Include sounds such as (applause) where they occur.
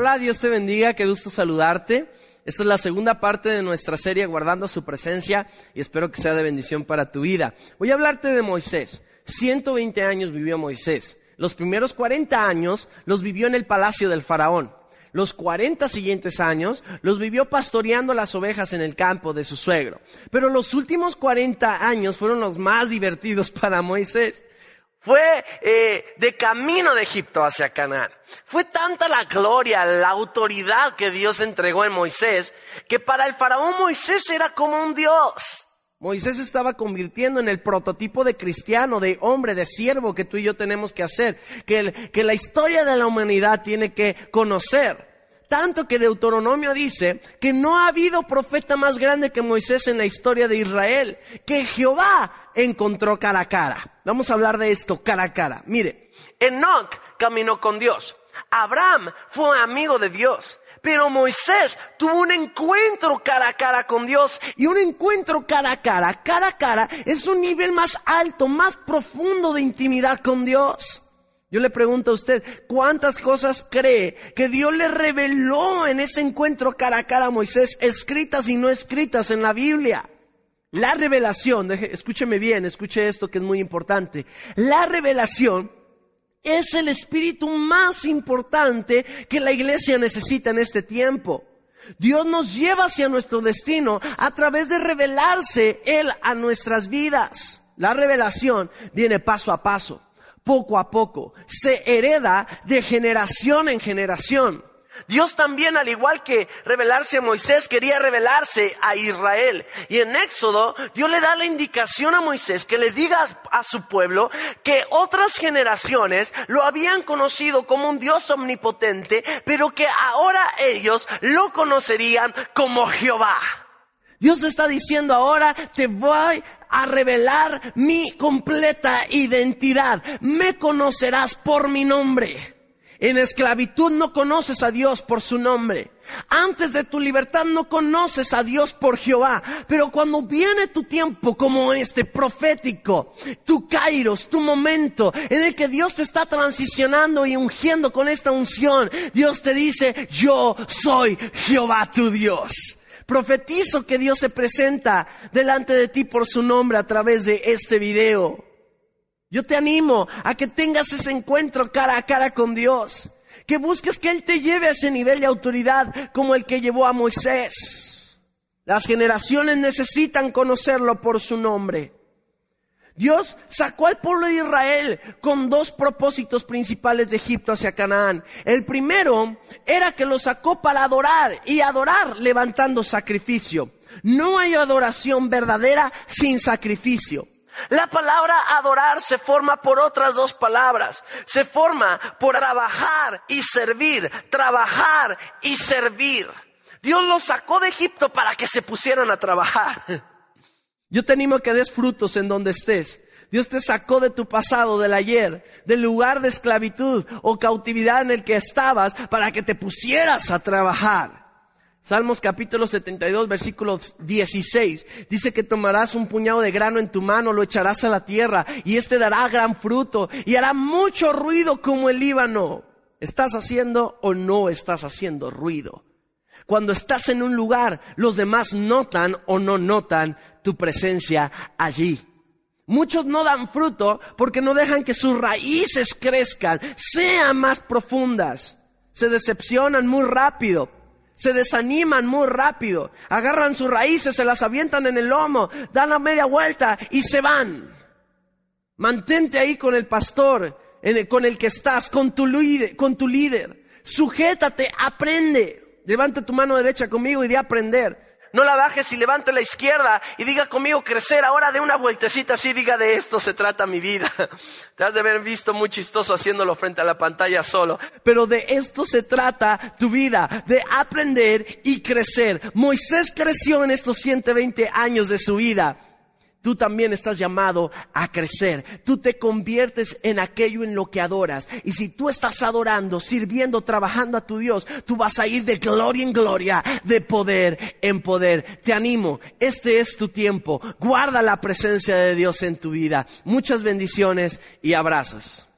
Hola, Dios te bendiga, qué gusto saludarte. Esta es la segunda parte de nuestra serie Guardando su presencia y espero que sea de bendición para tu vida. Voy a hablarte de Moisés. 120 años vivió Moisés. Los primeros 40 años los vivió en el palacio del faraón. Los 40 siguientes años los vivió pastoreando las ovejas en el campo de su suegro. Pero los últimos 40 años fueron los más divertidos (laughs) para Moisés fue eh, de camino de Egipto hacia Canaán. Fue tanta la gloria, la autoridad que Dios entregó en Moisés, que para el faraón Moisés era como un Dios. Moisés estaba convirtiendo en el prototipo de cristiano, de hombre, de siervo que tú y yo tenemos que hacer, que, que la historia de la humanidad tiene que conocer. Tanto que Deuteronomio dice que no ha habido profeta más grande que Moisés en la historia de Israel, que Jehová encontró cara a cara. Vamos a hablar de esto cara a cara. Mire, Enoch caminó con Dios. Abraham fue amigo de Dios. Pero Moisés tuvo un encuentro cara a cara con Dios. Y un encuentro cara a cara, cara a cara, es un nivel más alto, más profundo de intimidad con Dios. Yo le pregunto a usted, ¿cuántas cosas cree que Dios le reveló en ese encuentro cara a cara a Moisés, escritas y no escritas en la Biblia? La revelación, escúcheme bien, escuche esto que es muy importante. La revelación es el espíritu más importante que la iglesia necesita en este tiempo. Dios nos lleva hacia nuestro destino a través de revelarse Él a nuestras vidas. La revelación viene paso a paso poco a poco, se hereda de generación en generación. Dios también, al igual que revelarse a Moisés, quería revelarse a Israel. Y en Éxodo, Dios le da la indicación a Moisés que le diga a su pueblo que otras generaciones lo habían conocido como un Dios omnipotente, pero que ahora ellos lo conocerían como Jehová. Dios está diciendo ahora, te voy a revelar mi completa identidad. Me conocerás por mi nombre. En esclavitud no conoces a Dios por su nombre. Antes de tu libertad no conoces a Dios por Jehová. Pero cuando viene tu tiempo como este profético, tu kairos, tu momento en el que Dios te está transicionando y ungiendo con esta unción, Dios te dice, yo soy Jehová tu Dios. Profetizo que Dios se presenta delante de ti por su nombre a través de este video. Yo te animo a que tengas ese encuentro cara a cara con Dios. Que busques que Él te lleve a ese nivel de autoridad como el que llevó a Moisés. Las generaciones necesitan conocerlo por su nombre. Dios sacó al pueblo de Israel con dos propósitos principales de Egipto hacia Canaán. El primero era que lo sacó para adorar y adorar levantando sacrificio. No hay adoración verdadera sin sacrificio. La palabra adorar se forma por otras dos palabras. Se forma por trabajar y servir, trabajar y servir. Dios los sacó de Egipto para que se pusieran a trabajar. (laughs) Yo te animo a que des frutos en donde estés. Dios te sacó de tu pasado, del ayer, del lugar de esclavitud o cautividad en el que estabas para que te pusieras a trabajar. Salmos capítulo 72, versículo 16. Dice que tomarás un puñado de grano en tu mano, lo echarás a la tierra y éste dará gran fruto y hará mucho ruido como el Líbano. ¿Estás haciendo o no estás haciendo ruido? Cuando estás en un lugar, los demás notan o no notan tu presencia allí. Muchos no dan fruto porque no dejan que sus raíces crezcan, sean más profundas. Se decepcionan muy rápido, se desaniman muy rápido, agarran sus raíces, se las avientan en el lomo, dan la media vuelta y se van. Mantente ahí con el pastor, con el que estás, con tu líder, con tu líder. Sujétate, aprende. Levanta tu mano derecha conmigo y de aprender no la bajes y levante la izquierda y diga conmigo crecer. Ahora de una vueltecita así, diga de esto se trata mi vida. (laughs) Te has de haber visto muy chistoso haciéndolo frente a la pantalla solo. Pero de esto se trata tu vida, de aprender y crecer. Moisés creció en estos 120 años de su vida Tú también estás llamado a crecer. Tú te conviertes en aquello en lo que adoras. Y si tú estás adorando, sirviendo, trabajando a tu Dios, tú vas a ir de gloria en gloria, de poder en poder. Te animo, este es tu tiempo. Guarda la presencia de Dios en tu vida. Muchas bendiciones y abrazos.